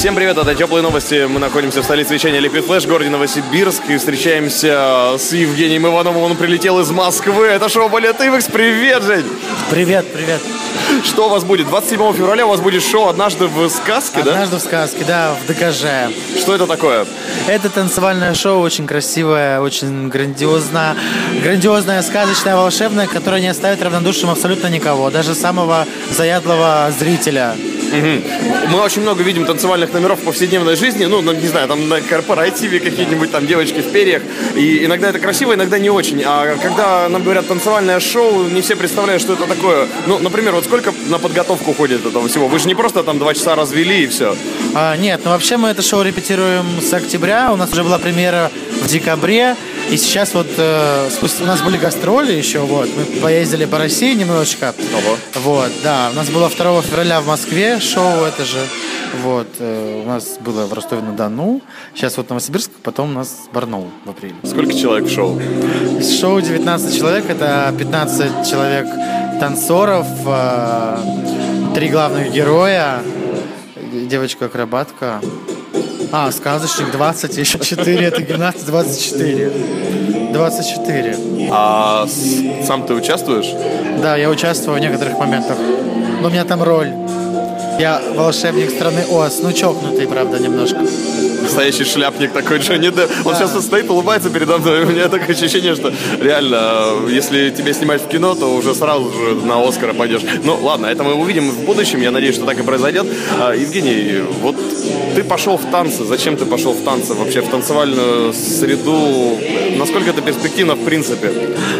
Всем привет, это Теплые новости. Мы находимся в столице вещания Liquid Flash, городе Новосибирск, и встречаемся с Евгением Ивановым. Он прилетел из Москвы. Это шоу Балет Ивекс. Привет, Жень! Привет, привет. Что у вас будет? 27 февраля у вас будет шоу «Однажды в сказке», да? Однажды в сказке, да, в ДКЖ. Что это такое? Это танцевальное шоу очень красивое, очень грандиозно, грандиозное, сказочное, волшебное, которое не оставит равнодушным абсолютно никого, даже самого заядлого зрителя. Мы очень много видим танцевальных номеров в повседневной жизни, ну, ну, не знаю, там на корпоративе какие-нибудь там девочки в перьях, и иногда это красиво, иногда не очень. А когда нам говорят танцевальное шоу, не все представляют, что это такое. Ну, например, вот сколько на подготовку уходит этого всего? Вы же не просто там два часа развели и все. А, нет, ну вообще мы это шоу репетируем с октября, у нас уже была премьера в декабре, и сейчас вот э, спустя- у нас были гастроли еще, вот, мы поездили по России немножечко. Ого. Вот, да, у нас было 2 февраля в Москве шоу это же. Вот, э, у нас было в Ростове-на-Дону, сейчас вот Новосибирск, потом у нас Барнаул в апреле. Сколько человек в шоу? Шоу 19 человек, это 15 человек танцоров, э, три главных героя, девочка-акробатка, а, сказочник 20, еще 4, это гимнаст 24. 24. А сам ты участвуешь? Да, я участвую в некоторых моментах. Но у меня там роль. Я волшебник страны Оз. Ну, чокнутый, правда, немножко. Настоящий шляпник такой Джонни Депп. Он Да. сейчас стоит, улыбается передо мной. У меня такое ощущение, что реально, э, если тебя снимать в кино, то уже сразу же на Оскара пойдешь. Ну, ладно, это мы увидим в будущем. Я надеюсь, что так и произойдет. А, Евгений, вот ты пошел в танцы. Зачем ты пошел в танцы? Вообще в танцевальную среду? Насколько это перспективно в принципе?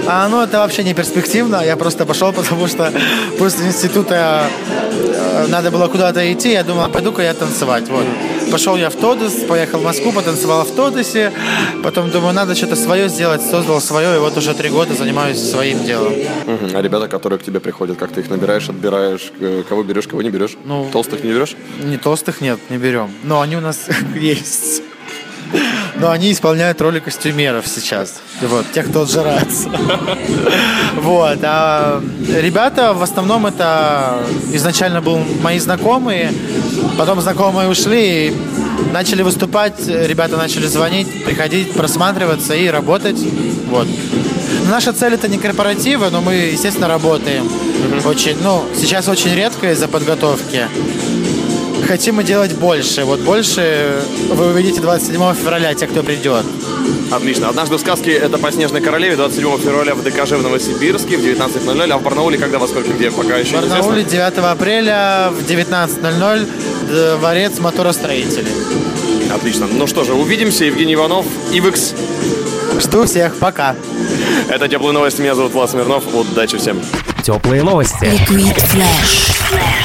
А, ну, это вообще не перспективно. Я просто пошел, потому что после института э, надо было куда-то идти. Я думал, пойду-ка я танцевать. Вот. Пошел я в Тодос, поехал в Москву, потанцевал в Тодосе. Потом думаю, надо что-то свое сделать. Создал свое, и вот уже три года занимаюсь своим делом. Мгм. А ребята, которые к тебе приходят, как ты их набираешь, отбираешь? Э, Кого берешь, кого не берешь? Ну, Толстых не берешь? Не толстых нет, не берем. Но они у нас есть. Но они исполняют роли костюмеров сейчас. Вот, тех, кто отжирается. Вот. А ребята в основном это изначально был мои знакомые, потом знакомые ушли и начали выступать, ребята начали звонить, приходить, просматриваться и работать. Вот. Наша цель это не корпоративы, но мы, естественно, работаем. Очень, ну, сейчас очень редко из-за подготовки хотим мы делать больше. Вот больше вы увидите 27 февраля, те, кто придет. Отлично. Однажды в сказке это по Снежной Королеве 27 февраля в ДКЖ в Новосибирске в 19.00, а в Барнауле когда, во сколько, где, пока еще В Барнауле неизвестно. 9 апреля в 19.00 дворец моторостроителей. Отлично. Ну что же, увидимся. Евгений Иванов, Ивекс. Жду всех, пока. Это Теплые новости. Меня зовут Влад Смирнов. Удачи всем. Теплые новости. Liquid Flash.